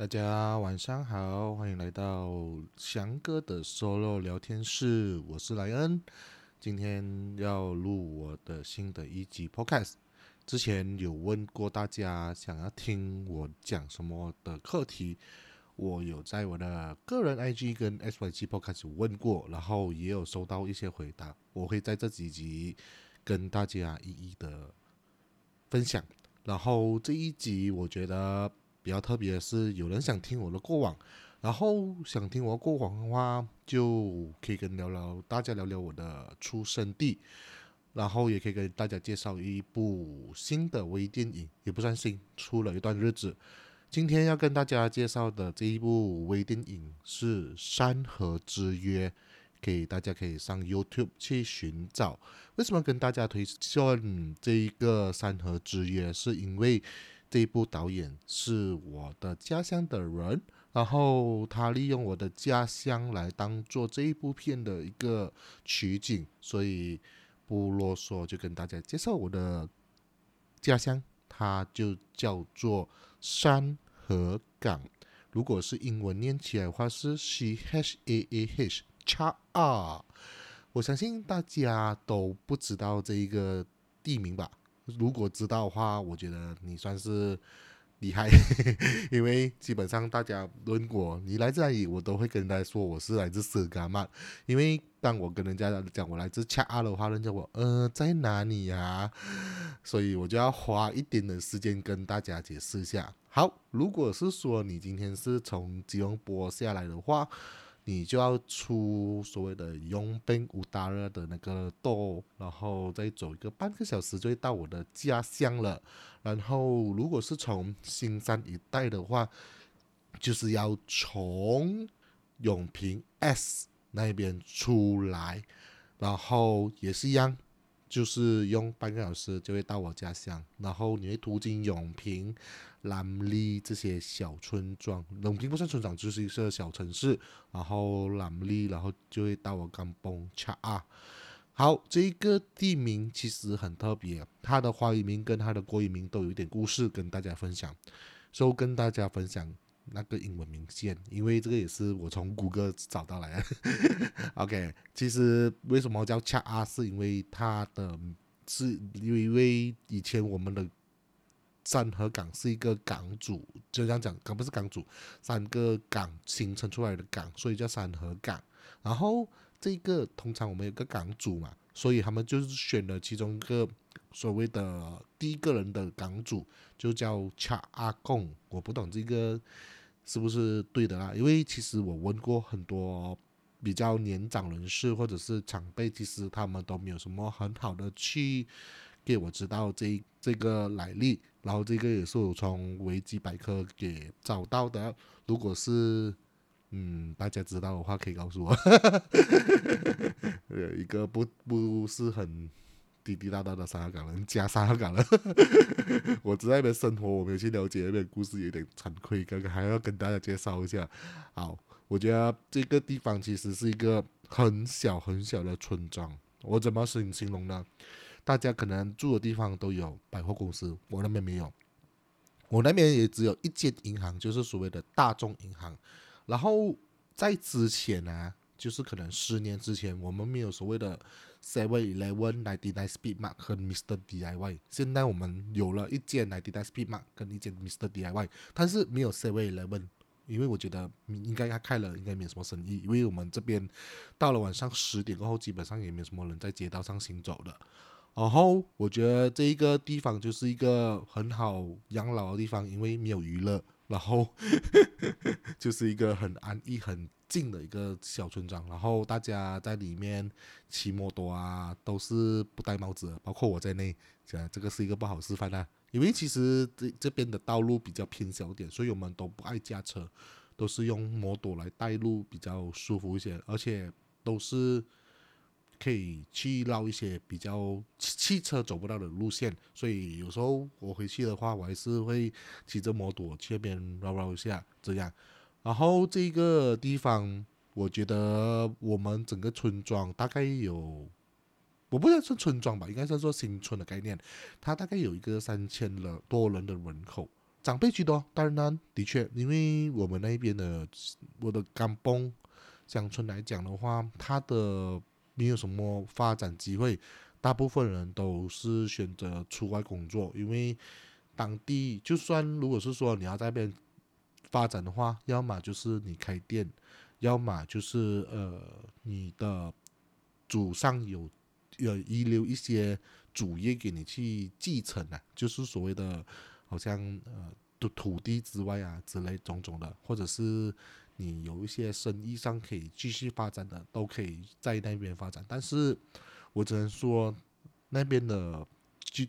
大家晚上好，欢迎来到翔哥的 solo 聊天室，我是莱恩。今天要录我的新的一集 podcast。之前有问过大家想要听我讲什么的课题，我有在我的个人 IG 跟 SYG podcast 问过，然后也有收到一些回答，我会在这几集跟大家一一的分享。然后这一集我觉得。比较特别的是，有人想听我的过往，然后想听我过往的话，就可以跟聊聊，大家聊聊我的出生地，然后也可以跟大家介绍一部新的微电影，也不算新，出了一段日子。今天要跟大家介绍的这一部微电影是《山河之约》，给大家可以上 YouTube 去寻找。为什么跟大家推荐这一个《山河之约》？是因为这一部导演是我的家乡的人，然后他利用我的家乡来当做这一部片的一个取景，所以不啰嗦，就跟大家介绍我的家乡，它就叫做山河港。如果是英文念起来的话是 C H A A H Cha R，我相信大家都不知道这一个地名吧。如果知道的话，我觉得你算是厉害，因为基本上大家问过你来这里，我都会跟大家说我是来自色嘎曼。因为当我跟人家讲我来自恰阿的话，人家我呃在哪里呀？所以我就要花一点的时间跟大家解释一下。好，如果是说你今天是从吉隆坡下来的话。你就要出所谓的永宾乌达热的那个道，然后再走一个半个小时就会到我的家乡了。然后如果是从新山一带的话，就是要从永平 S 那边出来，然后也是一样。就是用半个小时就会到我家乡，然后你会途经永平、兰利这些小村庄。永平不算村庄，就是一个小城市。然后兰利，然后就会到我甘崩恰啊。好，这一个地名其实很特别，它的华语名跟它的国语名都有一点故事跟大家分享，所以跟大家分享。那个英文名先，因为这个也是我从谷歌找到来的。OK，其实为什么叫恰阿，是因为它的是因为以前我们的三河港是一个港主，就这样讲，可不是港主，三个港形成出来的港，所以叫三河港。然后这个通常我们有个港主嘛，所以他们就是选了其中一个所谓的第一个人的港主，就叫恰阿贡。我不懂这个。是不是对的啦？因为其实我问过很多比较年长人士或者是长辈，其实他们都没有什么很好的去给我知道这这个来历。然后这个也是我从维基百科给找到的。如果是嗯大家知道的话，可以告诉我。呃，一个不不是很。滴滴答答的沙港人加沙港人，我只在那边生活，我没有去了解那边故事，有点惭愧。刚刚还要跟大家介绍一下，好，我觉得这个地方其实是一个很小很小的村庄。我怎么形形容呢？大家可能住的地方都有百货公司，我那边没有，我那边也只有一间银行，就是所谓的大众银行。然后在之前呢，就是可能十年之前，我们没有所谓的。Seven Eleven Ninety Nine Speed Mark 和 Mr DIY，现在我们有了一件 Ninety Nine Speed Mark 跟一件 Mr DIY，但是没有 Seven Eleven，因为我觉得应该他开了，应该没什么生意，因为我们这边到了晚上十点过后，基本上也没什么人在街道上行走的。然后我觉得这一个地方就是一个很好养老的地方，因为没有娱乐，然后 就是一个很安逸很。静的一个小村庄，然后大家在里面骑摩托啊，都是不戴帽子，包括我在内，这这个是一个不好示范啊。因为其实这这边的道路比较偏小点，所以我们都不爱驾车，都是用摩托来带路比较舒服一些，而且都是可以去绕一些比较汽车走不到的路线，所以有时候我回去的话，我还是会骑着摩托去那边绕绕一下，这样。然后这个地方，我觉得我们整个村庄大概有，我不知道是村庄吧，应该是说新村的概念。它大概有一个三千了多人的人口，长辈居多。当然，的确，因为我们那边的我的甘崩乡村来讲的话，它的没有什么发展机会，大部分人都是选择出外工作，因为当地就算如果是说你要在那边发展的话，要么就是你开店，要么就是呃你的祖上有有遗留一些主业给你去继承啊，就是所谓的好像呃土土地之外啊之类种种的，或者是。你有一些生意上可以继续发展的，都可以在那边发展。但是我只能说，那边的就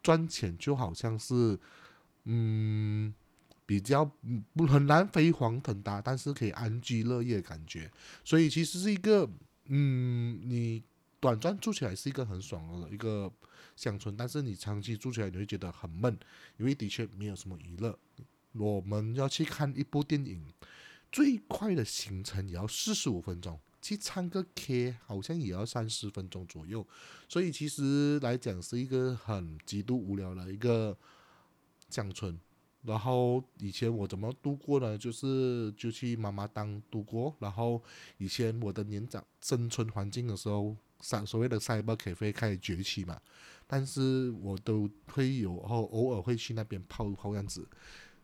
赚钱就好像是，嗯，比较不很难飞黄腾达，但是可以安居乐业的感觉。所以其实是一个，嗯，你短暂住起来是一个很爽的一个乡村，但是你长期住起来你会觉得很闷，因为的确没有什么娱乐。我们要去看一部电影。最快的行程也要四十五分钟，去唱个 K 好像也要三十分钟左右，所以其实来讲是一个很极度无聊的一个乡村。然后以前我怎么度过呢？就是就去妈妈当度过。然后以前我的年长生存环境的时候，三所谓的 Cyber Cafe 开始崛起嘛，但是我都会有后偶尔会去那边泡泡样子。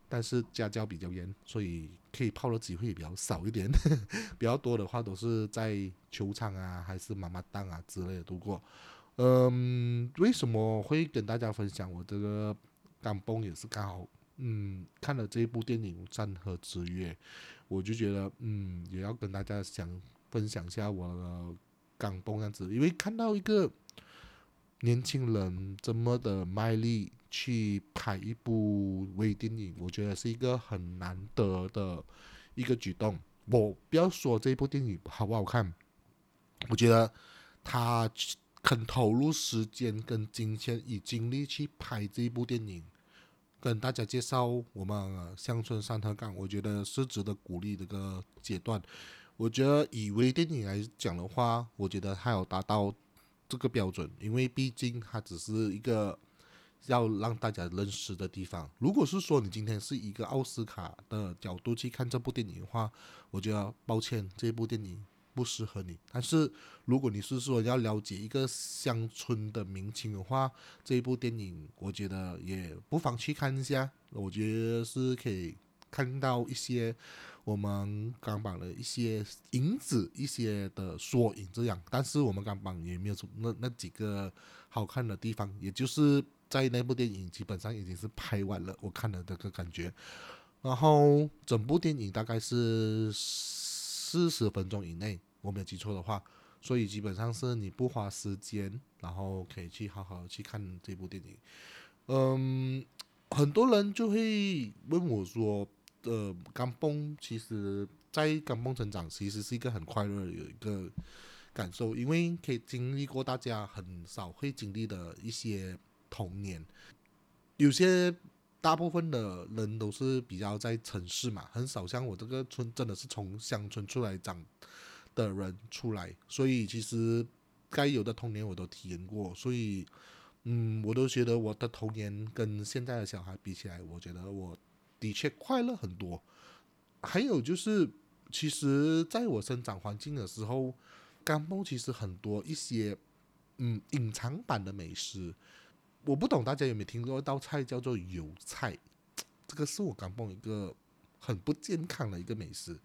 但是家教比较严，所以可以泡的机会也比较少一点。比较多的话都是在球场啊，还是妈妈档啊之类的度过。嗯，为什么会跟大家分享我这个港崩也是刚好，嗯，看了这一部电影《山河之约》，我就觉得，嗯，也要跟大家想分享一下我的港崩样子，因为看到一个年轻人这么的卖力。去拍一部微电影，我觉得是一个很难得的一个举动。我不要说这部电影好不好看，我觉得他肯投入时间跟金钱与精力去拍这部电影，跟大家介绍我们乡村山河港，我觉得是值得鼓励的一个阶段。我觉得以微电影来讲的话，我觉得他有达到这个标准，因为毕竟它只是一个。要让大家认识的地方。如果是说你今天是一个奥斯卡的角度去看这部电影的话，我觉得抱歉，这部电影不适合你。但是如果你是说要了解一个乡村的民情的话，这一部电影我觉得也不妨去看一下。我觉得是可以看到一些我们港版的一些影子、一些的缩影这样。但是我们港版也没有那那几个好看的地方，也就是。在那部电影基本上已经是拍完了，我看了这个感觉，然后整部电影大概是四十分钟以内，我没有记错的话，所以基本上是你不花时间，然后可以去好好去看这部电影。嗯，很多人就会问我说：“呃，刚崩其实，在刚崩成长其实是一个很快乐的一个感受，因为可以经历过大家很少会经历的一些。”童年，有些大部分的人都是比较在城市嘛，很少像我这个村真的是从乡村出来长的人出来，所以其实该有的童年我都体验过，所以嗯，我都觉得我的童年跟现在的小孩比起来，我觉得我的确快乐很多。还有就是，其实在我生长环境的时候，甘梦其实很多一些嗯隐藏版的美食。我不懂大家有没有听过一道菜叫做油菜，这个是我刚蹦一个很不健康的一个美食。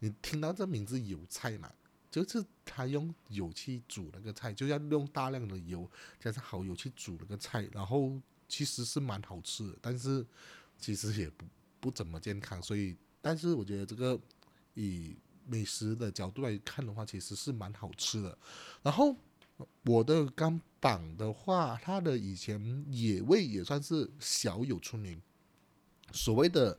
你听到这名字油菜嘛？就是他用油去煮那个菜，就要用大量的油加上蚝油去煮那个菜，然后其实是蛮好吃的，但是其实也不不怎么健康。所以，但是我觉得这个以美食的角度来看的话，其实是蛮好吃的。然后。我的刚板的话，它的以前野味也算是小有出名。所谓的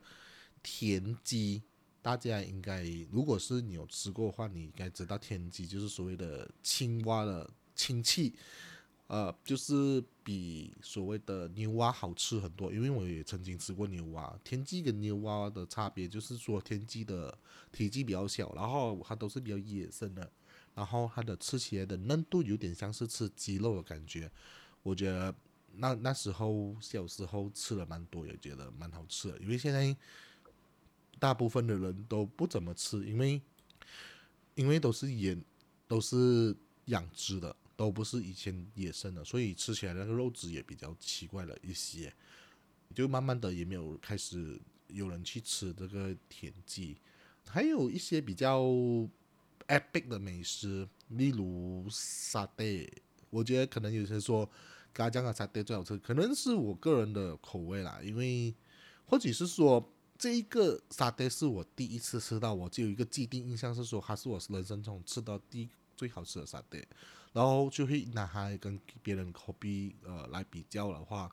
田鸡，大家应该如果是你有吃过的话，你应该知道田鸡就是所谓的青蛙的亲戚，呃，就是比所谓的牛蛙好吃很多。因为我也曾经吃过牛蛙，田鸡跟牛蛙的差别就是说田鸡的体积比较小，然后它都是比较野生的。然后它的吃起来的嫩度有点像是吃鸡肉的感觉，我觉得，那那时候小时候吃了蛮多，也觉得蛮好吃的。因为现在大部分的人都不怎么吃，因为因为都是野，都是养殖的，都不是以前野生的，所以吃起来那个肉质也比较奇怪了一些。就慢慢的也没有开始有人去吃这个田鸡，还有一些比较 epic 的美食，例如沙爹。我觉得可能有些说，刚讲的沙爹最好吃，可能是我个人的口味啦。因为或者是说，这一个沙爹是我第一次吃到，我就有一个既定印象是说，它是我人生中吃到第最好吃的沙爹，然后就会拿它跟别人口比，呃，来比较的话。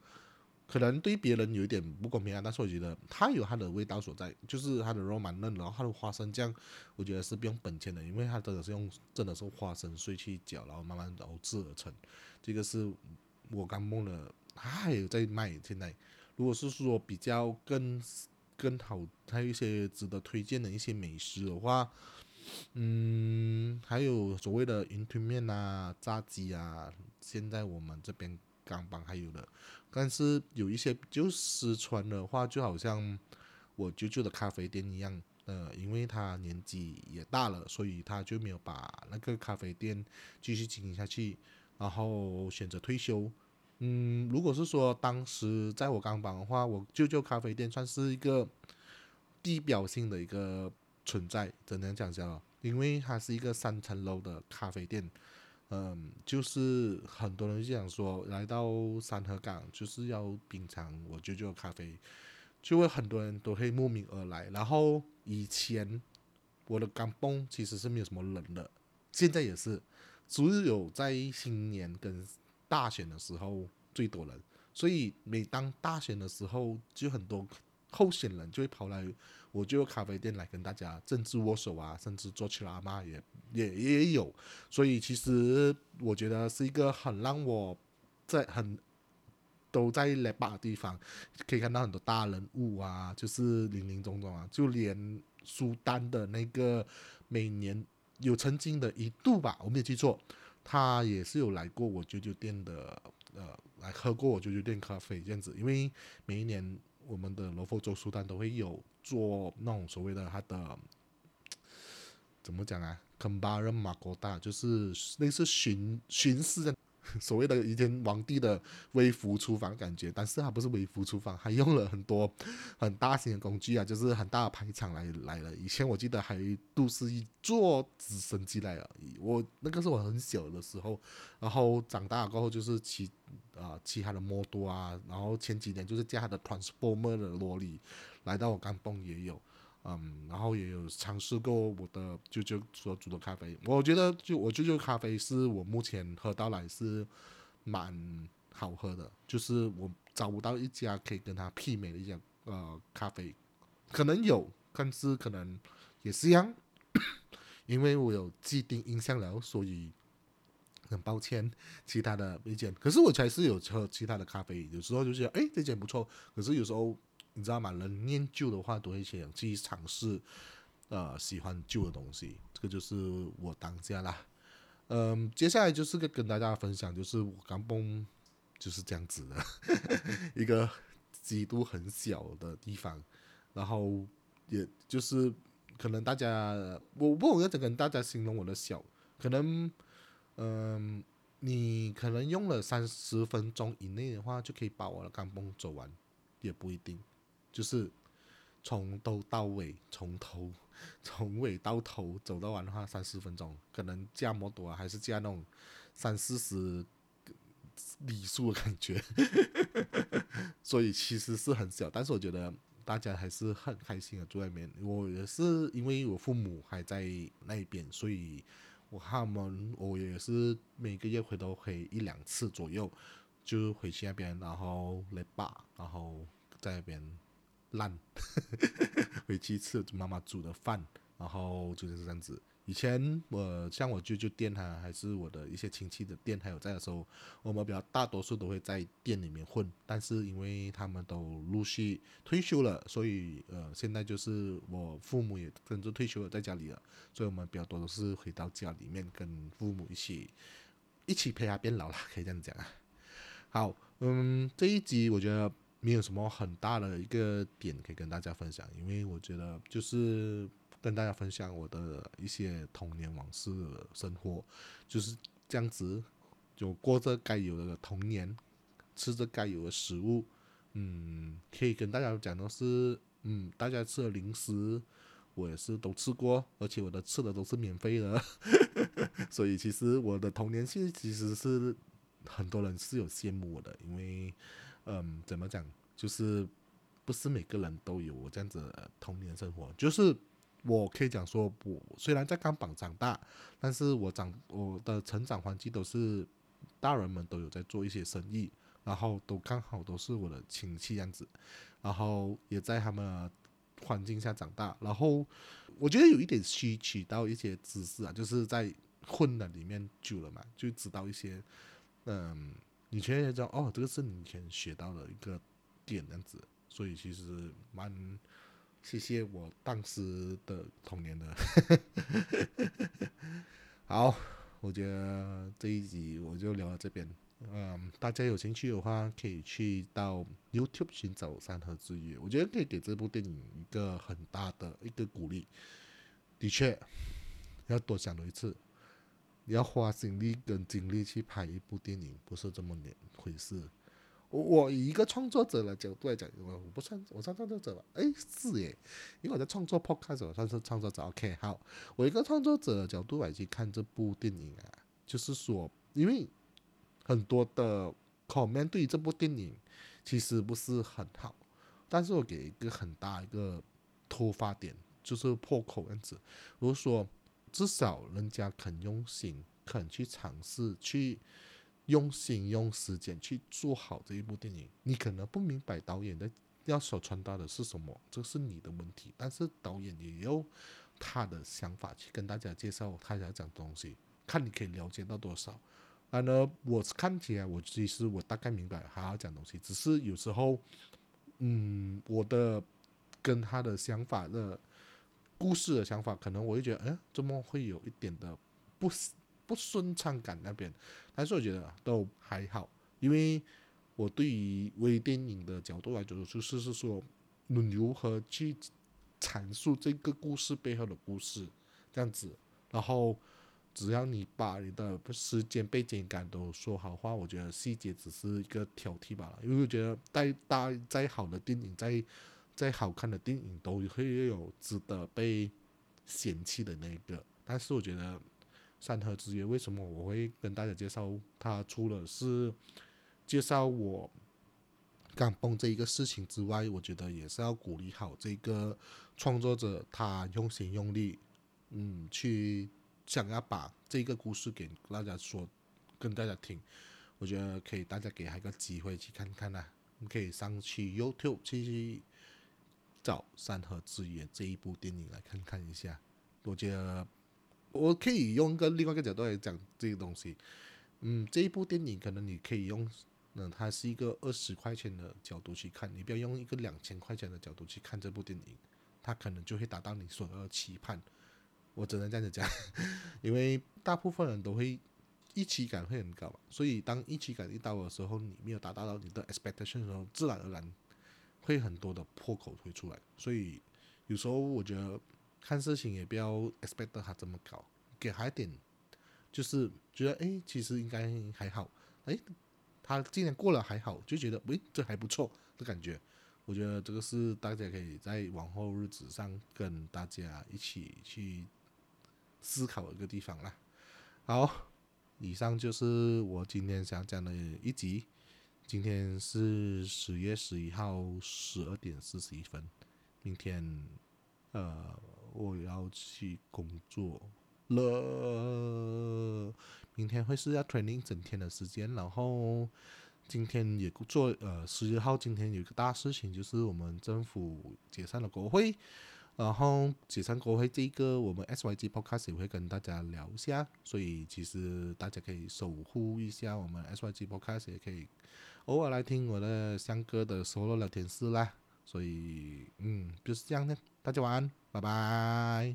可能对别人有一点不公平啊，但是我觉得它有它的味道所在，就是它的肉蛮嫩，然后它的花生酱，我觉得是不用本钱的，因为它真的是用真的是花生碎去搅，然后慢慢熬制而成。这个是我刚梦的，它还有在卖。现在如果是说比较更更好，还有一些值得推荐的一些美食的话，嗯，还有所谓的云吞面啊、炸鸡啊，现在我们这边。港版还有的，但是有一些就失传的话，就好像我舅舅的咖啡店一样，呃，因为他年纪也大了，所以他就没有把那个咖啡店继续经营下去，然后选择退休。嗯，如果是说当时在我港帮的话，我舅舅咖啡店算是一个地标性的一个存在，怎能讲讲？因为它是一个三层楼的咖啡店。嗯，就是很多人就想说，来到山河港就是要品尝我舅舅的咖啡，就会很多人都会慕名而来。然后以前我的港崩其实是没有什么人的，现在也是，只有在新年跟大选的时候最多人。所以每当大选的时候，就很多候选人就会跑来。我就咖啡店来跟大家政治握手啊，甚至做起拉嘛也也也有，所以其实我觉得是一个很让我在很都在来巴的地方，可以看到很多大人物啊，就是林林总总啊，就连苏丹的那个每年有曾经的一度吧，我没有记错，他也是有来过我舅舅店的，呃，来喝过我舅舅店咖啡这样子，因为每一年。我们的罗浮州书单都会有做那种所谓的他的怎么讲啊？combat 人马国大就是类似巡巡视的。所谓的以前皇帝的微服厨房感觉，但是它不是微服厨房，还用了很多很大型的工具啊，就是很大的排场来来了。以前我记得还都是一坐直升机来了，我那个是我很小的时候，然后长大过后就是骑啊骑他的摩托啊，然后前几年就是驾他的 transformer 的萝莉来到我刚蹦也有。嗯，然后也有尝试过我的舅舅所煮的咖啡，我觉得就我舅舅咖啡是我目前喝到来是蛮好喝的，就是我找不到一家可以跟他媲美的一家呃咖啡，可能有，但是可能也是一样，因为我有既定印象了，所以很抱歉其他的意见，可是我才是有喝其他的咖啡，有时候就觉得哎这间不错，可是有时候。你知道吗？人念旧的话，都会想去尝试，呃，喜欢旧的东西。这个就是我当下啦。嗯，接下来就是跟跟大家分享，就是我刚崩就是这样子的 一个极度很小的地方，然后也就是可能大家我不懂要怎跟大家形容我的小，可能嗯，你可能用了三十分钟以内的话，就可以把我的钢崩走完，也不一定。就是从头到尾，从头从尾到头走到完的话，三四分钟，可能加摩多啊，还是加那种三四十里数的感觉，所以其实是很小，但是我觉得大家还是很开心的住在那边。我也是因为我父母还在那边，所以我他们我也是每个月回都回一两次左右，就回去那边，然后来爸，然后在那边。烂，回去吃妈妈煮的饭，然后就是这样子。以前我像我舅舅店哈，还是我的一些亲戚的店还有在的时候，我们比较大多数都会在店里面混。但是因为他们都陆续退休了，所以呃，现在就是我父母也跟着退休了，在家里了，所以我们比较多都是回到家里面跟父母一起一起陪他变老了，可以这样讲啊。好。嗯，这一集我觉得没有什么很大的一个点可以跟大家分享，因为我觉得就是跟大家分享我的一些童年往事生活，就是这样子，就过着该有的童年，吃着该有的食物，嗯，可以跟大家讲的是，嗯，大家吃的零食。我也是都吃过，而且我的吃的都是免费的，所以其实我的童年其实其实是很多人是有羡慕我的，因为嗯，怎么讲，就是不是每个人都有我这样子童年生活，就是我可以讲说，我虽然在钢板长大，但是我长我的成长环境都是大人们都有在做一些生意，然后都刚好都是我的亲戚样子，然后也在他们。环境下长大，然后我觉得有一点吸取到一些知识啊，就是在混的里面久了嘛，就知道一些，嗯，以前也知道哦，这个是你以前学到的一个点样子，所以其实蛮谢谢我当时的童年的。好，我觉得这一集我就聊到这边。嗯，大家有兴趣的话，可以去到 YouTube 寻找《山河之约》，我觉得可以给这部电影一个很大的一个鼓励。的确，要多想多一次，你要花心力跟精力去拍一部电影，不是这么两回事。我我以一个创作者的角度来讲，我我不算我算创作者吧？哎，是耶，因为我在创作 Podcast，我算是创作者。OK，好，我一个创作者的角度来去看这部电影啊，就是说，因为。很多的 comment 对于这部电影其实不是很好，但是我给一个很大一个突发点，就是破口样子。如果说至少人家肯用心，肯去尝试，去用心用时间去做好这一部电影，你可能不明白导演的要所传达的是什么，这是你的问题。但是导演也有他的想法去跟大家介绍他想讲东西，看你可以了解到多少。啊呢，我看起来，我其实我大概明白他要讲东西，只是有时候，嗯，我的跟他的想法的故事的想法，可能我就觉得，哎，怎么会有一点的不不顺畅感那边？但是我觉得都还好，因为我对于微电影的角度来讲，就是是说，你如何去阐述这个故事背后的故事，这样子，然后。只要你把你的时间背景感都说好话，我觉得细节只是一个挑剔罢了。因为我觉得再大再好的电影，再再好看的电影，都会有值得被嫌弃的那个。但是我觉得《山河之约》为什么我会跟大家介绍它？除了是介绍我刚崩这一个事情之外，我觉得也是要鼓励好这个创作者，他用心用力，嗯，去。想要把这个故事给大家说，跟大家听，我觉得可以，大家给他一个机会去看看呐。你可以上去 YouTube 去找《山河之约》这一部电影来看看一下。我觉得我可以用一个另外一个角度来讲这个东西。嗯，这一部电影可能你可以用，嗯，它是一个二十块钱的角度去看，你不要用一个两千块钱的角度去看这部电影，它可能就会达到你所要的期盼。我只能这样子讲，因为大部分人都会预期感会很高，所以当预期感一到的时候，你没有达到到你的 expectation 的时候，自然而然会很多的破口会出来。所以有时候我觉得看事情也不要 expect 它这么高，给他一点就是觉得哎，其实应该还好，哎，他今年过了还好，就觉得喂这还不错的感觉。我觉得这个是大家可以在往后日子上跟大家一起去。思考一个地方啦。好，以上就是我今天想讲的一集。今天是十月十一号十二点四十一分。明天，呃，我要去工作了。明天会是要 training 整天的时间。然后今天也做，呃，十一号今天有一个大事情，就是我们政府解散了国会。然后解散国会这个，我们 SYG Podcast 也会跟大家聊一下，所以其实大家可以守护一下我们 SYG Podcast，也可以偶尔来听我的香哥的 solo 聊天室啦。所以，嗯，就是这样的，大家晚安，拜拜。